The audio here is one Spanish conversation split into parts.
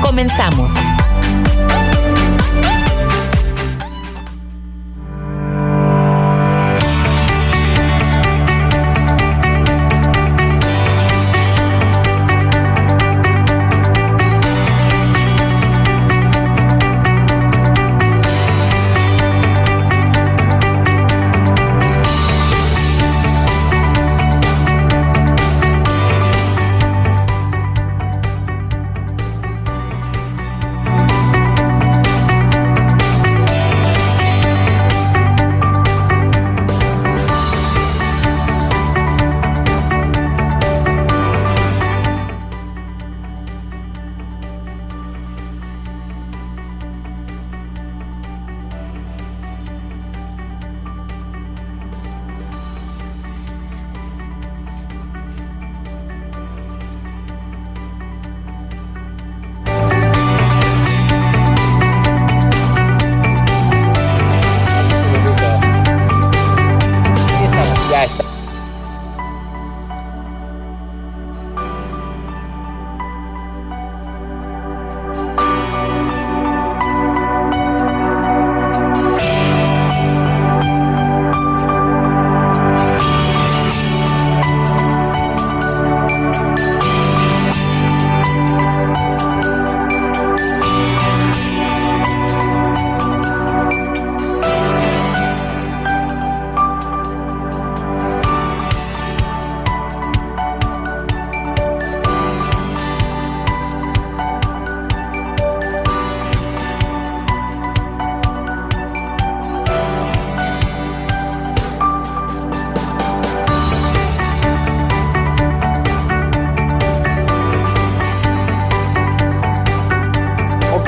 Comenzamos.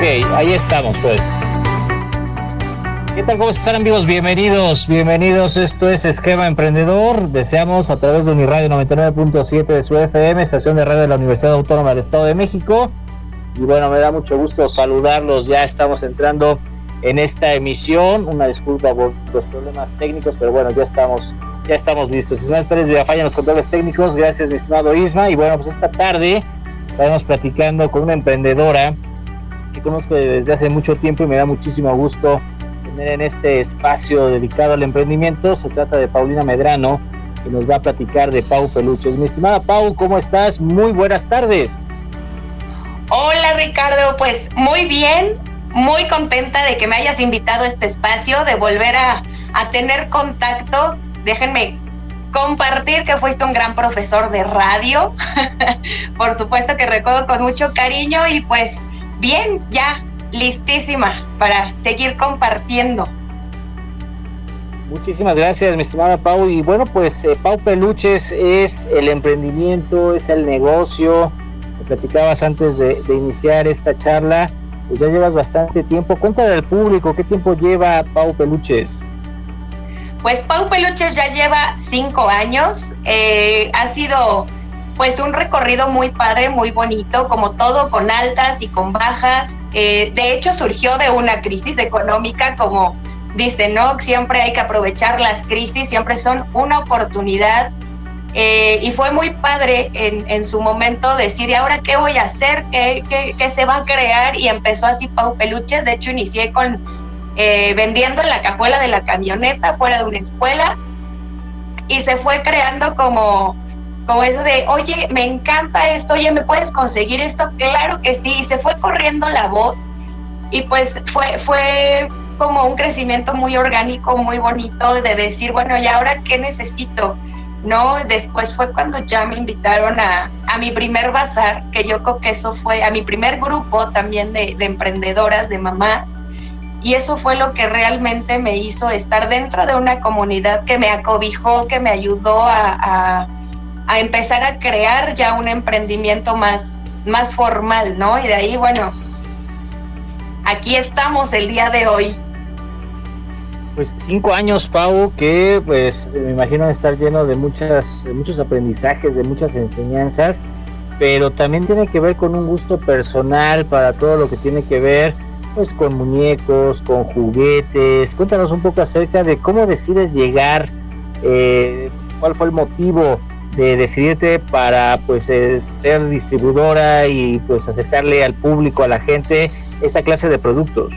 Ahí estamos pues. ¿Qué tal? ¿Cómo están amigos? Bienvenidos, bienvenidos. Esto es Esquema Emprendedor. Deseamos a través de Uniradio 99.7 de su FM, estación de radio de la Universidad Autónoma del Estado de México. Y bueno, me da mucho gusto saludarlos. Ya estamos entrando en esta emisión. Una disculpa por los problemas técnicos, pero bueno, ya estamos, ya estamos listos. Ismael Pérez Villafalla en los controles técnicos. Gracias, mi estimado Isma. Y bueno, pues esta tarde estaremos platicando con una emprendedora que conozco desde hace mucho tiempo y me da muchísimo gusto tener en este espacio dedicado al emprendimiento. Se trata de Paulina Medrano, que nos va a platicar de Pau Peluches. Mi estimada Pau, ¿cómo estás? Muy buenas tardes. Hola Ricardo, pues muy bien, muy contenta de que me hayas invitado a este espacio, de volver a, a tener contacto. Déjenme compartir que fuiste un gran profesor de radio. Por supuesto que recuerdo con mucho cariño y pues bien, ya listísima para seguir compartiendo. Muchísimas gracias, mi estimada Pau. Y bueno, pues eh, Pau Peluches es el emprendimiento, es el negocio. Me platicabas antes de, iniciar esta charla, pues ya llevas bastante tiempo. Cuéntale al público, ¿qué tiempo lleva Pau Peluches? Pues Pau Peluches ya lleva cinco años. Eh, ha sido pues un recorrido muy padre, muy bonito, como todo, con altas y con bajas. Eh, de hecho, surgió de una crisis económica, como dice, ¿no? Siempre hay que aprovechar las crisis, siempre son una oportunidad. Eh, y fue muy padre en, su momento decir, ¿y ahora qué voy a hacer? ¿Qué, qué, se va a crear? Y empezó así Pau Peluches. De hecho, inicié con eh, vendiendo en la cajuela de la camioneta fuera de una escuela. Y se fue creando como como eso de, oye, me encanta esto, oye, ¿me puedes conseguir esto? Claro que sí, y se fue corriendo la voz y pues fue, fue como un crecimiento muy orgánico, muy bonito de decir, bueno, ¿y ahora qué necesito? ¿No? Después fue cuando ya me invitaron a, a mi primer bazar, que yo creo que eso fue, a mi primer grupo también de, de emprendedoras, de mamás, y eso fue lo que realmente me hizo estar dentro de una comunidad que me acobijó, que me ayudó a a empezar a crear ya un emprendimiento más, más formal, ¿no? Y de ahí, bueno, aquí estamos el día de hoy. Pues cinco años, Pau, que pues me imagino estar lleno de muchas, muchos aprendizajes, de muchas enseñanzas, pero también tiene que ver con un gusto personal para todo lo que tiene que ver pues con muñecos, con juguetes. Cuéntanos un poco acerca de cómo decides llegar, eh, cuál fue el motivo de decidirte para pues eh, ser distribuidora y pues acercarle al público, a la gente, esta clase de productos.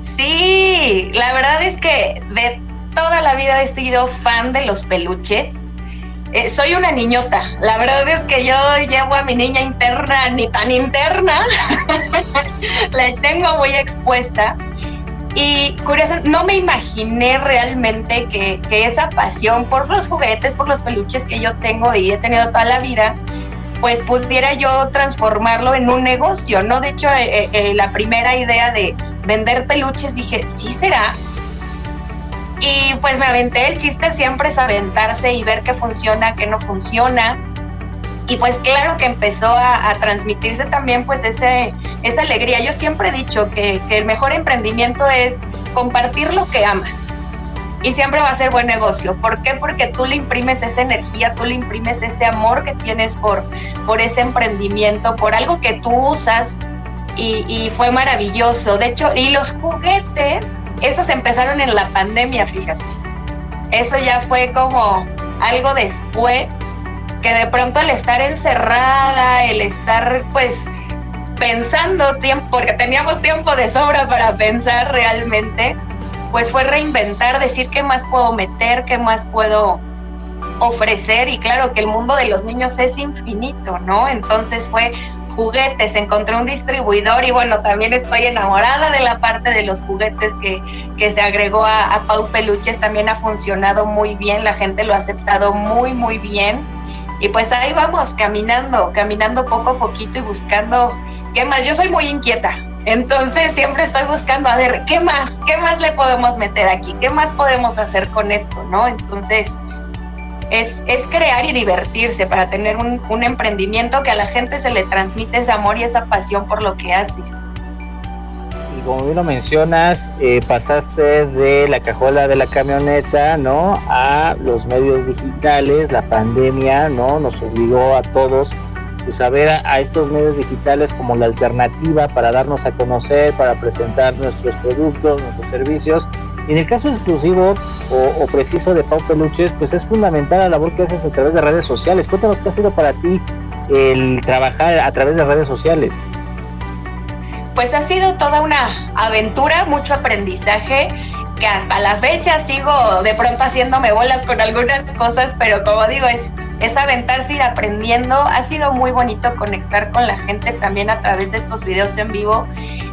Sí, la verdad es que de toda la vida he sido fan de los peluches. Eh, soy una niñota. La verdad es que yo llevo a mi niña interna, ni tan interna, la tengo muy expuesta. Y curioso, no me imaginé realmente que, que, esa pasión por los juguetes, por los peluches que yo tengo y he tenido toda la vida, pues pudiera yo transformarlo en un negocio, ¿no? De hecho, eh, eh, la primera idea de vender peluches dije, sí será. Y pues me aventé, el chiste siempre es aventarse y ver qué funciona, qué no funciona y pues claro que empezó a, transmitirse también pues ese, esa alegría. Yo siempre he dicho que, el mejor emprendimiento es compartir lo que amas. Y siempre va a ser buen negocio. ¿Por qué? Porque tú le imprimes esa energía, tú le imprimes ese amor que tienes por, por ese emprendimiento, por algo que tú usas y, y, fue maravilloso. De hecho, y los juguetes, esos empezaron en la pandemia, fíjate. Eso ya fue como algo después que de pronto el estar encerrada, el estar pues pensando tiempo, porque teníamos tiempo de sobra para pensar realmente, pues fue reinventar, decir qué más puedo meter, qué más puedo ofrecer y claro que el mundo de los niños es infinito, ¿no? Entonces fue juguetes, encontré un distribuidor y bueno, también estoy enamorada de la parte de los juguetes que, que se agregó a, a Pau Peluches, también ha funcionado muy bien, la gente lo ha aceptado muy, muy bien y pues ahí vamos, caminando, caminando poco a poquito y buscando qué más. Yo soy muy inquieta, entonces siempre estoy buscando, a ver, ¿qué más? ¿Qué más le podemos meter aquí? ¿Qué más podemos hacer con esto? ¿No? Entonces, es, es crear y divertirse para tener un, un emprendimiento que a la gente se le transmite ese amor y esa pasión por lo que haces como bien lo mencionas, eh, pasaste de la cajuela de la camioneta, ¿no? A los medios digitales, la pandemia, ¿no? Nos obligó a todos pues, a ver a, estos medios digitales como la alternativa para darnos a conocer, para presentar nuestros productos, nuestros servicios. Y en el caso exclusivo o, o, preciso de Pau Peluches, pues es fundamental la labor que haces a través de redes sociales. Cuéntanos qué ha sido para ti el trabajar a través de redes sociales pues ha sido toda una aventura, mucho aprendizaje que hasta la fecha sigo de pronto haciéndome bolas con algunas cosas, pero como digo, es, es aventarse, ir aprendiendo. Ha sido muy bonito conectar con la gente también a través de estos videos en vivo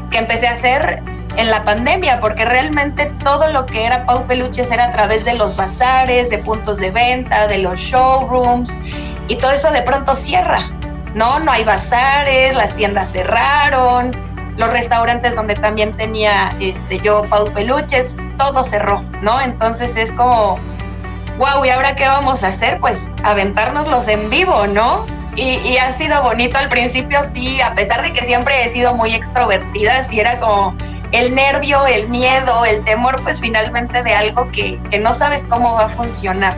que empecé a hacer en la pandemia, porque realmente todo lo que era Pau Peluches era a través de los bazares, de puntos de venta, de los showrooms, y todo eso de pronto cierra, ¿no? No hay bazares, las tiendas cerraron, los restaurantes donde también tenía este, yo Pau Peluches, todo cerró, ¿no? Entonces es como, wow, ¿y ahora qué vamos a hacer? Pues aventárnoslos en vivo, ¿no? Y, ha sido bonito al principio, sí, a pesar de que siempre he sido muy extrovertida, sí era como el nervio, el miedo, el temor, pues finalmente de algo que, que no sabes cómo va a funcionar.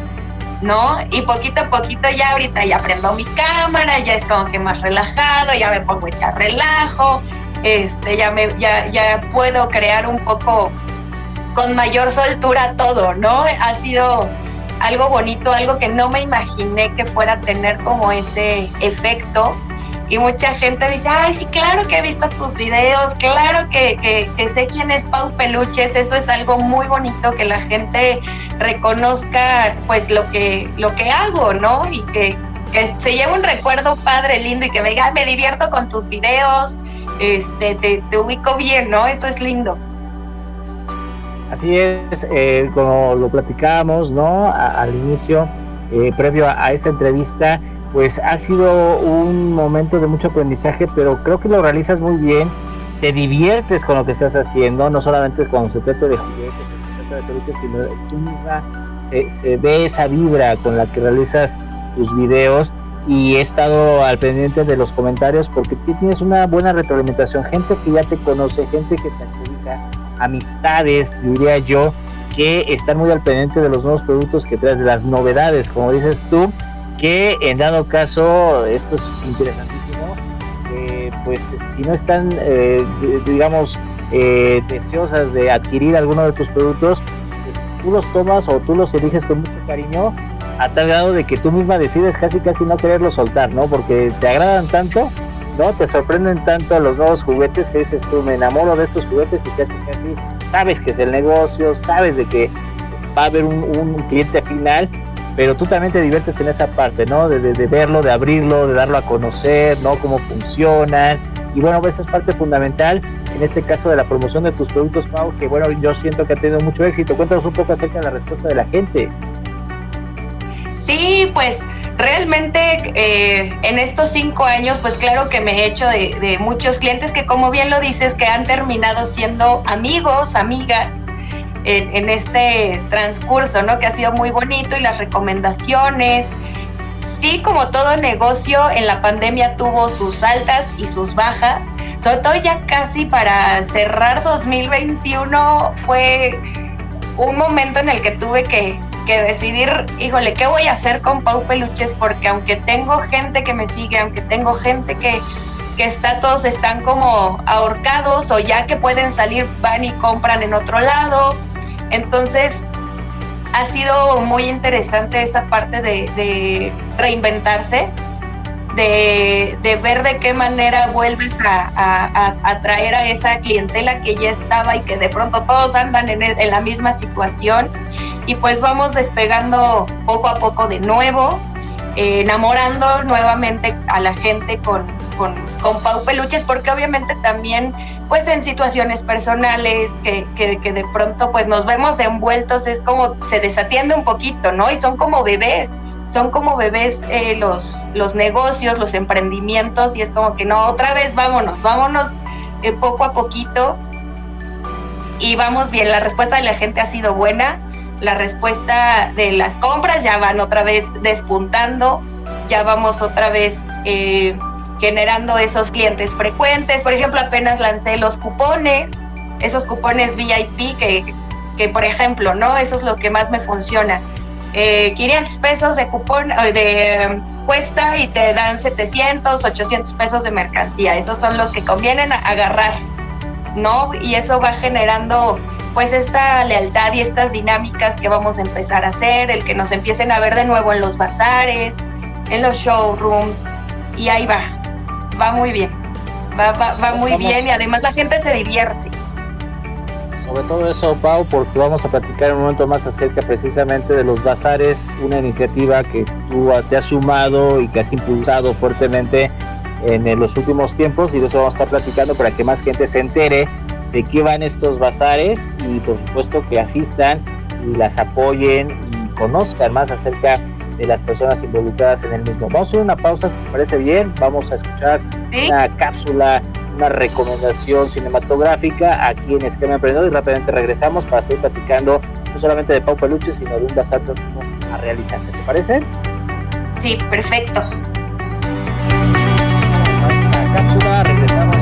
¿no? Y poquito a poquito ya ahorita ya prendo mi cámara, ya es como que más relajado, ya me pongo a echar relajo, este, ya, me, ya, ya puedo crear un poco con mayor soltura todo, ¿no? Ha sido algo bonito, algo que no me imaginé que fuera a tener como ese efecto. Y mucha gente dice, ay, sí, claro que he visto tus videos, claro que, que, que, sé quién es Pau Peluches, eso es algo muy bonito, que la gente reconozca pues lo que, lo que hago, ¿no? Y que, que se lleve un recuerdo padre, lindo y que me diga, me divierto con tus videos, este, te, ubico bien, ¿no? Eso es lindo. Así es, eh, como lo platicábamos, ¿no? al inicio, eh, previo a, esta entrevista, pues ha sido un momento de mucho aprendizaje, pero creo que lo realizas muy bien, te diviertes con lo que estás haciendo, no solamente cuando se trata de juguetes, se trata de sino se, se ve esa vibra con la que realizas tus videos y he estado al pendiente de los comentarios porque tienes una buena retroalimentación, gente que ya te conoce, gente que te adjudica, amistades, diría yo, que están muy al pendiente de los nuevos productos que traes, de las novedades, como dices tú, que en dado caso, esto es interesantísimo, pues si no están, eh, digamos, eh, deseosas de adquirir alguno de tus productos, pues tú los tomas o tú los eliges con mucho cariño a tal grado de que tú misma decides casi casi no quererlo soltar, ¿no? Porque te agradan tanto, ¿no? Te sorprenden tanto los nuevos juguetes que dices tú, me enamoro de estos juguetes y casi casi sabes que es el negocio, sabes de que va a haber un, cliente final, pero tú también te diviertes en esa parte, ¿no? De, de, verlo, de abrirlo, de darlo a conocer, ¿no? Cómo funcionan. Y bueno, esa es parte fundamental en este caso de la promoción de tus productos, Pau, que bueno, yo siento que ha tenido mucho éxito. Cuéntanos un poco acerca de la respuesta de la gente. Sí, pues realmente eh, en estos cinco años, pues claro que me he hecho de, muchos clientes que como bien lo dices, que han terminado siendo amigos, amigas en, este transcurso, ¿no? Que ha sido muy bonito y las recomendaciones. Sí, como todo negocio, en la pandemia tuvo sus altas y sus bajas. Sobre todo ya casi para cerrar 2021 fue un momento en el que tuve que que decidir, híjole, ¿qué voy a hacer con Pau Peluches? Porque aunque tengo gente que me sigue, aunque tengo gente que, que está, todos están como ahorcados o ya que pueden salir, van y compran en otro lado. Entonces, ha sido muy interesante esa parte de, de reinventarse, de, de, ver de qué manera vuelves a, atraer a esa clientela que ya estaba y que de pronto todos andan en, en la misma situación y pues vamos despegando poco a poco de nuevo, eh, enamorando nuevamente a la gente con, con, con, Pau Peluches, porque obviamente también pues en situaciones personales que, que, que, de pronto pues nos vemos envueltos, es como se desatiende un poquito, ¿no? Y son como bebés, son como bebés eh, los, los negocios, los emprendimientos, y es como que no, otra vez vámonos, vámonos eh, poco a poquito y vamos bien, la respuesta de la gente ha sido buena la respuesta de las compras ya van otra vez despuntando, ya vamos otra vez eh, generando esos clientes frecuentes. Por ejemplo, apenas lancé los cupones, esos cupones VIP que, que por ejemplo, ¿no? Eso es lo que más me funciona. 500 eh, pesos de cupón eh, de cuesta y te dan 700, 800 pesos de mercancía. Esos son los que convienen agarrar, ¿no? Y eso va generando pues esta lealtad y estas dinámicas que vamos a empezar a hacer, el que nos empiecen a ver de nuevo en los bazares, en los showrooms, y ahí va, va muy bien, va, va, muy bien y además la gente se divierte. Sobre todo eso, Pau, porque vamos a platicar un momento más acerca precisamente de los bazares, una iniciativa que tú te has sumado y que has impulsado fuertemente en los últimos tiempos y de eso vamos a estar platicando para que más gente se entere de qué van estos bazares y por supuesto que asistan y las apoyen y conozcan más acerca de las personas involucradas en el mismo. Vamos a hacer una pausa, si te parece bien, vamos a escuchar una cápsula, una recomendación cinematográfica aquí en Esquema Emprendedor y rápidamente regresamos para seguir platicando no solamente de Pau Peluche, sino de un bazar a realizarse. ¿Te parece? Sí, perfecto. cápsula, regresamos.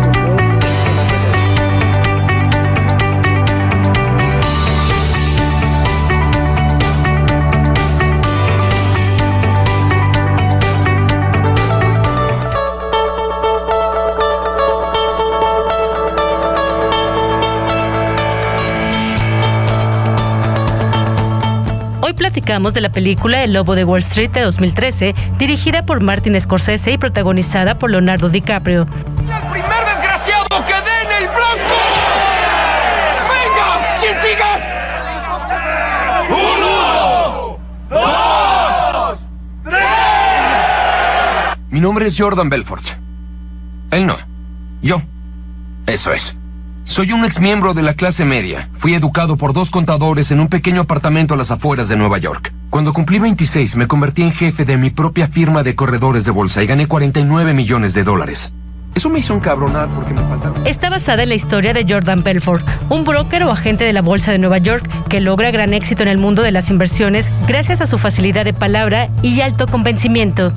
Platicamos de la película El Lobo de Wall Street de 2013, dirigida por Martin Scorsese y protagonizada por Leonardo DiCaprio. ¡El primer desgraciado que dé en el blanco! ¡Venga! ¿Quién siga? ¡Uno! ¡Dos! ¡Tres! Mi nombre es Jordan Belfort. Él no. Yo. Eso es. Soy un ex miembro de la clase media. Fui educado por dos contadores en un pequeño apartamento a las afueras de Nueva York. Cuando cumplí 26 me convertí en jefe de mi propia firma de corredores de bolsa y gané 49 millones de dólares. Eso me hizo encabronar porque me faltaba... Está basada en la historia de Jordan Belfort, un broker o agente de la Bolsa de Nueva York que logra gran éxito en el mundo de las inversiones gracias a su facilidad de palabra y alto convencimiento.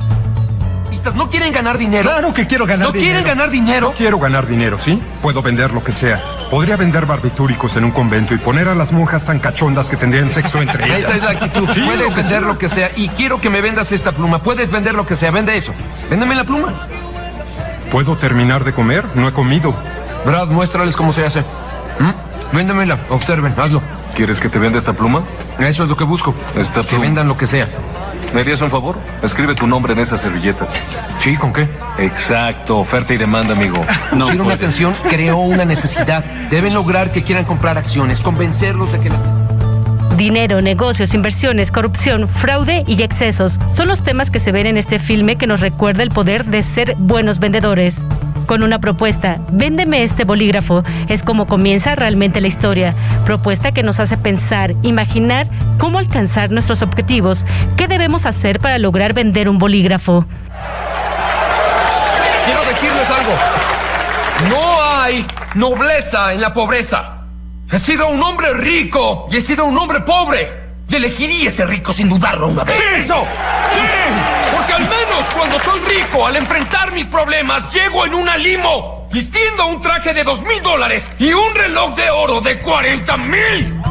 Artistas no quieren ganar dinero. Claro que quiero ganar ¿No dinero. quieren ganar dinero? No quiero ganar dinero, ¿sí? Puedo vender lo que sea. Podría vender barbitúricos en un convento y poner a las monjas tan cachondas que tendrían sexo entre ellas. Esa es la actitud. Sí, Puedes lo vender sea. lo que sea y quiero que me vendas esta pluma. Puedes vender lo que sea. Vende eso. Véndeme la pluma. ¿Puedo terminar de comer? No he comido. Brad, muéstrales cómo se hace. ¿Mm? Véndemela. Observen. Hazlo. ¿Quieres que te venda esta pluma? Eso es lo que busco. Esta Que vendan lo que sea. ¿Me harías un favor? Escribe tu nombre en esa servilleta. Sí, ¿con qué? Exacto, oferta y demanda, amigo. Pusieron atención, creó una necesidad. Deben lograr que quieran comprar acciones, convencerlos de que las... Dinero, negocios, inversiones, corrupción, fraude y excesos son los temas que se ven en este filme que nos recuerda el poder de ser buenos vendedores. Con una propuesta, véndeme este bolígrafo, es como comienza realmente la historia. Propuesta que nos hace pensar, imaginar cómo alcanzar nuestros objetivos, qué debemos hacer para lograr vender un bolígrafo. Quiero decirles algo. No hay nobleza en la pobreza. He sido un hombre rico y he sido un hombre pobre. Y elegiría ese rico sin dudarlo una vez. ¡Eso! ¡Sí! Cuando soy rico, al enfrentar mis problemas, llego en una limo, vistiendo un traje de dos mil dólares y un reloj de oro de 40 mil.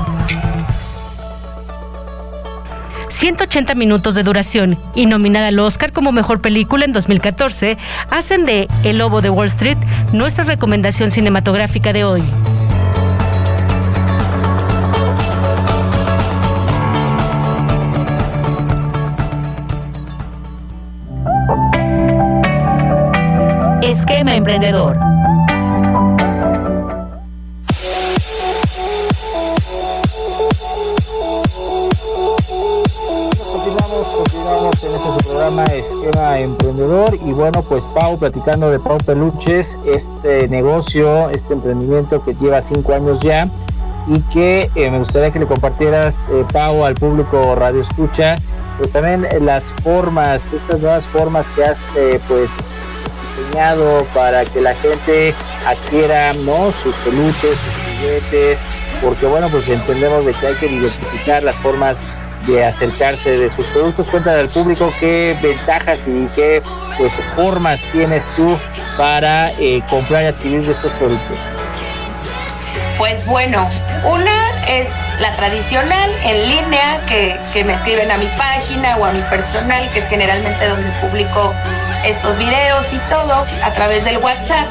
180 minutos de duración y nominada al Oscar como mejor película en 2014, hacen de El Lobo de Wall Street nuestra recomendación cinematográfica de hoy. Emprendedor. Continuamos, continuamos en este programa Esquema Emprendedor y bueno, pues Pau, platicando de Pau Peluches, este negocio, este emprendimiento que lleva cinco años ya y que eh, me gustaría que le compartieras, eh, Pau, al público Radio Escucha, pues también las formas, estas nuevas formas que has eh, pues para que la gente adquiera ¿no? sus peluches, sus juguetes, porque bueno, pues entendemos de que hay que diversificar las formas de acercarse de sus productos. Cuéntale al público qué ventajas y qué pues formas tienes tú para eh, comprar y adquirir de estos productos. Pues bueno, una es la tradicional en línea que, que me escriben a mi página o a mi personal, que es generalmente donde publico estos videos y todo a través del WhatsApp.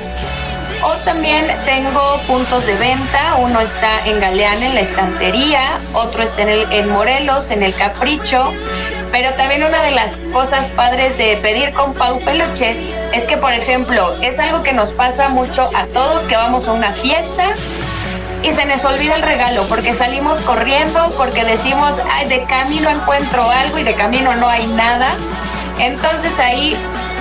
O también tengo puntos de venta, uno está en Galeana, en la estantería, otro está en, el, en Morelos, en el Capricho. Pero también una de las cosas padres de pedir con Pau Peluches es que, por ejemplo, es algo que nos pasa mucho a todos que vamos a una fiesta y se nos olvida el regalo porque salimos corriendo, porque decimos, ay, de camino encuentro algo y de camino no hay nada. Entonces ahí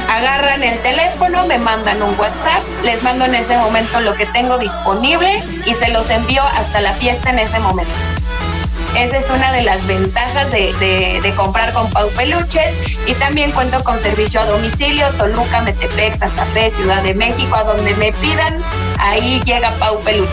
agarran el teléfono, me mandan un WhatsApp, les mando en ese momento lo que tengo disponible y se los envío hasta la fiesta en ese momento. Esa es una de las ventajas de, de, comprar con Pau Peluches y también cuento con servicio a domicilio, Toluca, Metepec, Santa Fe, Ciudad de México, a donde me pidan, ahí llega Pau Peluches.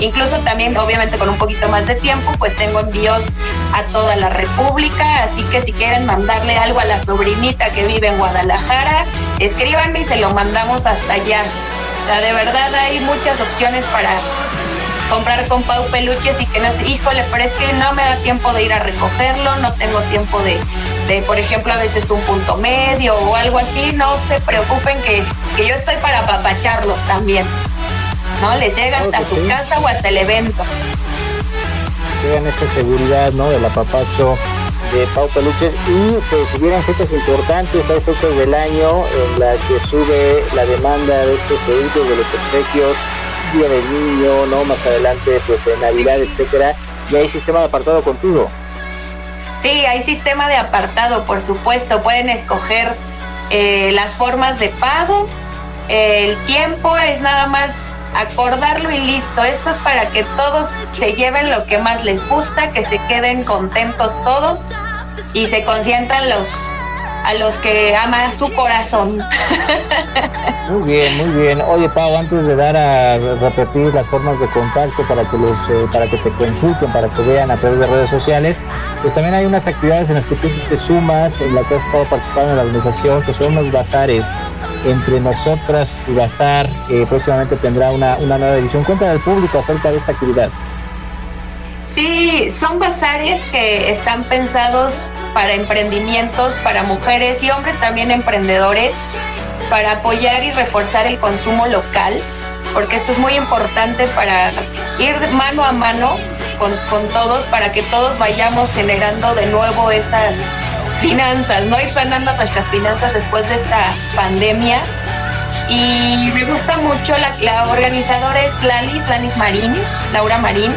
Incluso también, obviamente con un poquito más de tiempo, pues tengo envíos a toda la República, así que si quieren mandarle algo a la sobrinita que vive en Guadalajara, escríbanme y se lo mandamos hasta allá. O sea, de verdad hay muchas opciones para comprar con Pau Peluches y que no híjole, pero es que no me da tiempo de ir a recogerlo, no tengo tiempo de, de por ejemplo, a veces un punto medio o algo así, no se preocupen que, que yo estoy para apapacharlos también. ¿No? Les llega hasta su sí. casa o hasta el evento. Tengan esta seguridad, ¿no? Del apapacho de Pau Peluches y pues si vienen fechas importantes, hay fechas del año en las que sube la demanda de estos productos, de los obsequios, Día del Niño, ¿no? Más adelante, pues en Navidad, etcétera. Y hay sistema de apartado contigo. Sí, hay sistema de apartado, por supuesto. Pueden escoger eh, las formas de pago. El tiempo es nada más acordarlo y listo. Esto es para que todos se lleven lo que más les gusta, que se queden contentos todos y se consientan los a los que ama su corazón. Muy bien, muy bien. Oye, Pau, antes de dar a repetir las formas de contacto para que los eh, para que te consulten, para que vean a través de redes sociales, pues también hay unas actividades en las que tú te sumas, en las que has estado participando en la organización, que son unos bazares entre nosotras y Bazar, que próximamente tendrá una, una nueva edición. Cuéntale al público acerca de esta actividad. Sí, son bazares que están pensados para emprendimientos, para mujeres y hombres también emprendedores, para apoyar y reforzar el consumo local, porque esto es muy importante para ir mano a mano con, con todos, para que todos vayamos generando de nuevo esas finanzas, ¿no? Ir sanando nuestras finanzas después de esta pandemia. Y me gusta mucho, la, la organizadora es Lalis, Lalis Marín, Laura Marín,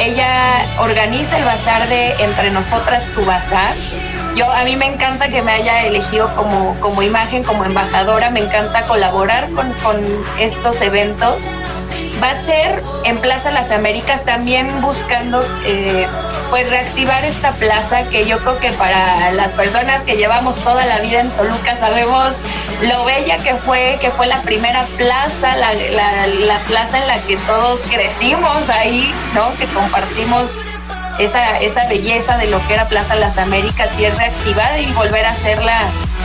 ella organiza el bazar de Entre Nosotras Tu Bazar. Yo, a mí me encanta que me haya elegido como, como imagen, como embajadora, me encanta colaborar con, con estos eventos. Va a ser en Plaza Las Américas también buscando eh, pues reactivar esta plaza que yo creo que para las personas que llevamos toda la vida en Toluca sabemos lo bella que fue, que fue la primera plaza, la, la, plaza en la que todos crecimos ahí, ¿no? Que compartimos esa, esa belleza de lo que era Plaza Las Américas y es reactivada y volver a hacerla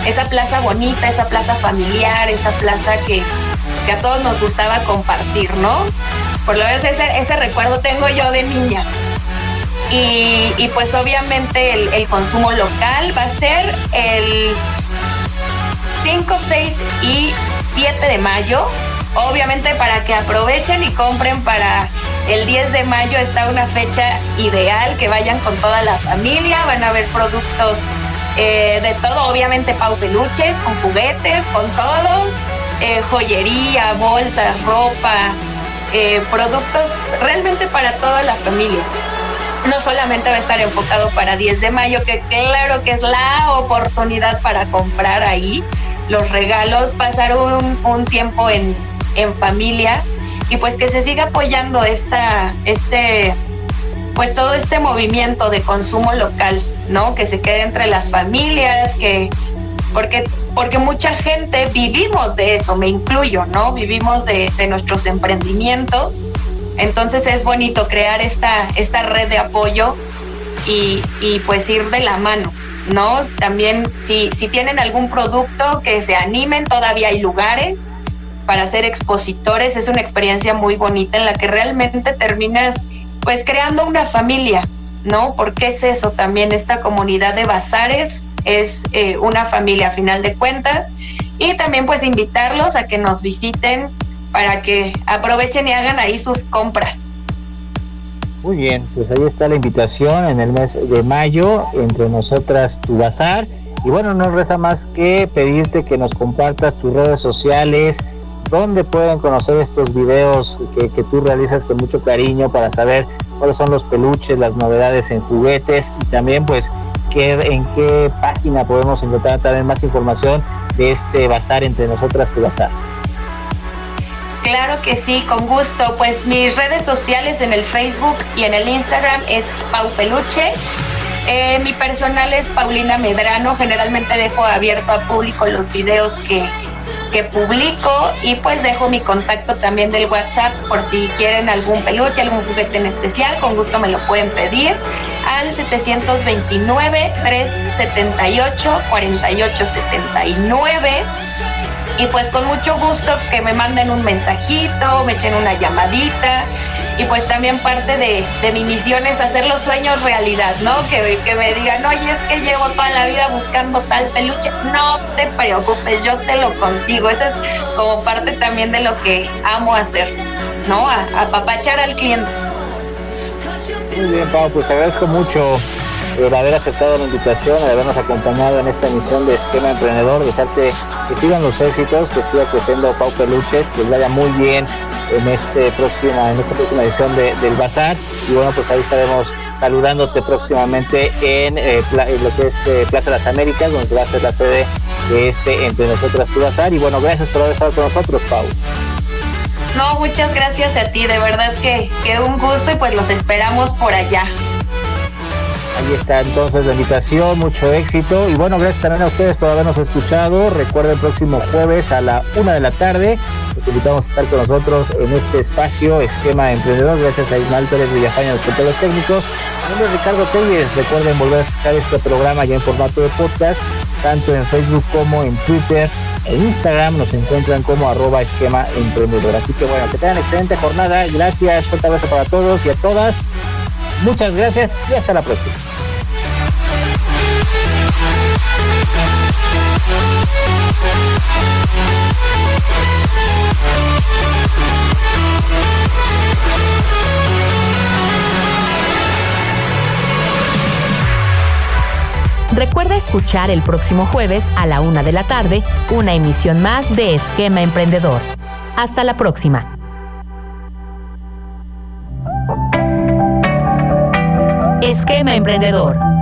esa plaza bonita, esa plaza familiar, esa plaza que, que a todos nos gustaba compartir, ¿no? Por lo menos ese, ese recuerdo tengo yo de niña. Y, pues obviamente el, el, consumo local va a ser el 5, 6 y 7 de mayo. Obviamente para que aprovechen y compren para el 10 de mayo está una fecha ideal, que vayan con toda la familia, van a ver productos eh, de todo, obviamente Pau Peluches, con juguetes, con todo, eh, joyería, bolsas, ropa, eh, productos realmente para toda la familia no solamente va a estar enfocado para 10 de mayo, que claro que es la oportunidad para comprar ahí los regalos, pasar un, un tiempo en, en, familia y pues que se siga apoyando esta, este, pues todo este movimiento de consumo local, ¿no? Que se quede entre las familias, que, porque, porque mucha gente vivimos de eso, me incluyo, ¿no? Vivimos de, de nuestros emprendimientos entonces es bonito crear esta, esta red de apoyo y, y pues ir de la mano, ¿no? También si, si tienen algún producto que se animen, todavía hay lugares para ser expositores, es una experiencia muy bonita en la que realmente terminas pues creando una familia, ¿no? Porque es eso también, esta comunidad de bazares es eh, una familia a final de cuentas y también pues invitarlos a que nos visiten para que aprovechen y hagan ahí sus compras. Muy bien, pues ahí está la invitación en el mes de mayo, entre nosotras tu bazar. Y bueno, no resta más que pedirte que nos compartas tus redes sociales, donde pueden conocer estos videos que, que, tú realizas con mucho cariño para saber cuáles son los peluches, las novedades en juguetes y también pues qué, en qué página podemos encontrar también más información de este bazar entre nosotras tu bazar. Claro que sí, con gusto. Pues mis redes sociales en el Facebook y en el Instagram es Pau Peluches. Eh, mi personal es Paulina Medrano. Generalmente dejo abierto a público los videos que, que publico y pues dejo mi contacto también del WhatsApp por si quieren algún peluche, algún juguete en especial, con gusto me lo pueden pedir al 729-378-4879 y pues con mucho gusto que me manden un mensajito, me echen una llamadita y pues también parte de, de mi misión es hacer los sueños realidad, ¿no? Que, que, me digan, oye, es que llevo toda la vida buscando tal peluche, no te preocupes, yo te lo consigo, eso es como parte también de lo que amo hacer, ¿no? A, apapachar al cliente. Muy bien, Pau, pues te agradezco mucho el haber aceptado la invitación, el habernos acompañado en esta emisión de Esquema Emprendedor, desearte que sigan los éxitos, que siga creciendo Pau Peluches, que vaya muy bien en este próxima, en esta próxima edición de, del Bazar. Y bueno, pues ahí estaremos saludándote próximamente en, eh, lo que es eh, Plaza de las Américas, donde va a ser la sede de este Entre Nosotras Tu Bazar. Y bueno, gracias por haber estado con nosotros, Pau. No, muchas gracias a ti, de verdad que, que un gusto y pues los esperamos por allá. Ahí está entonces la invitación, mucho éxito. Y bueno, gracias también a ustedes por habernos escuchado. Recuerden el próximo jueves a la una de la tarde. Los invitamos a estar con nosotros en este espacio Esquema Emprendedor. Gracias a Ismael Pérez Villafaña, los controles técnicos. Mi nombre es Ricardo Telles. Recuerden volver a escuchar este programa ya en formato de podcast, tanto en Facebook como en Twitter. En Instagram nos encuentran como arroba esquema emprendedor. Así que bueno, que tengan excelente jornada. Gracias, fuerte abrazo para todos y a todas. Muchas gracias y hasta la próxima. Recuerda escuchar el próximo jueves a la una de la tarde una emisión más de Esquema Emprendedor. Hasta la próxima. Esquema Emprendedor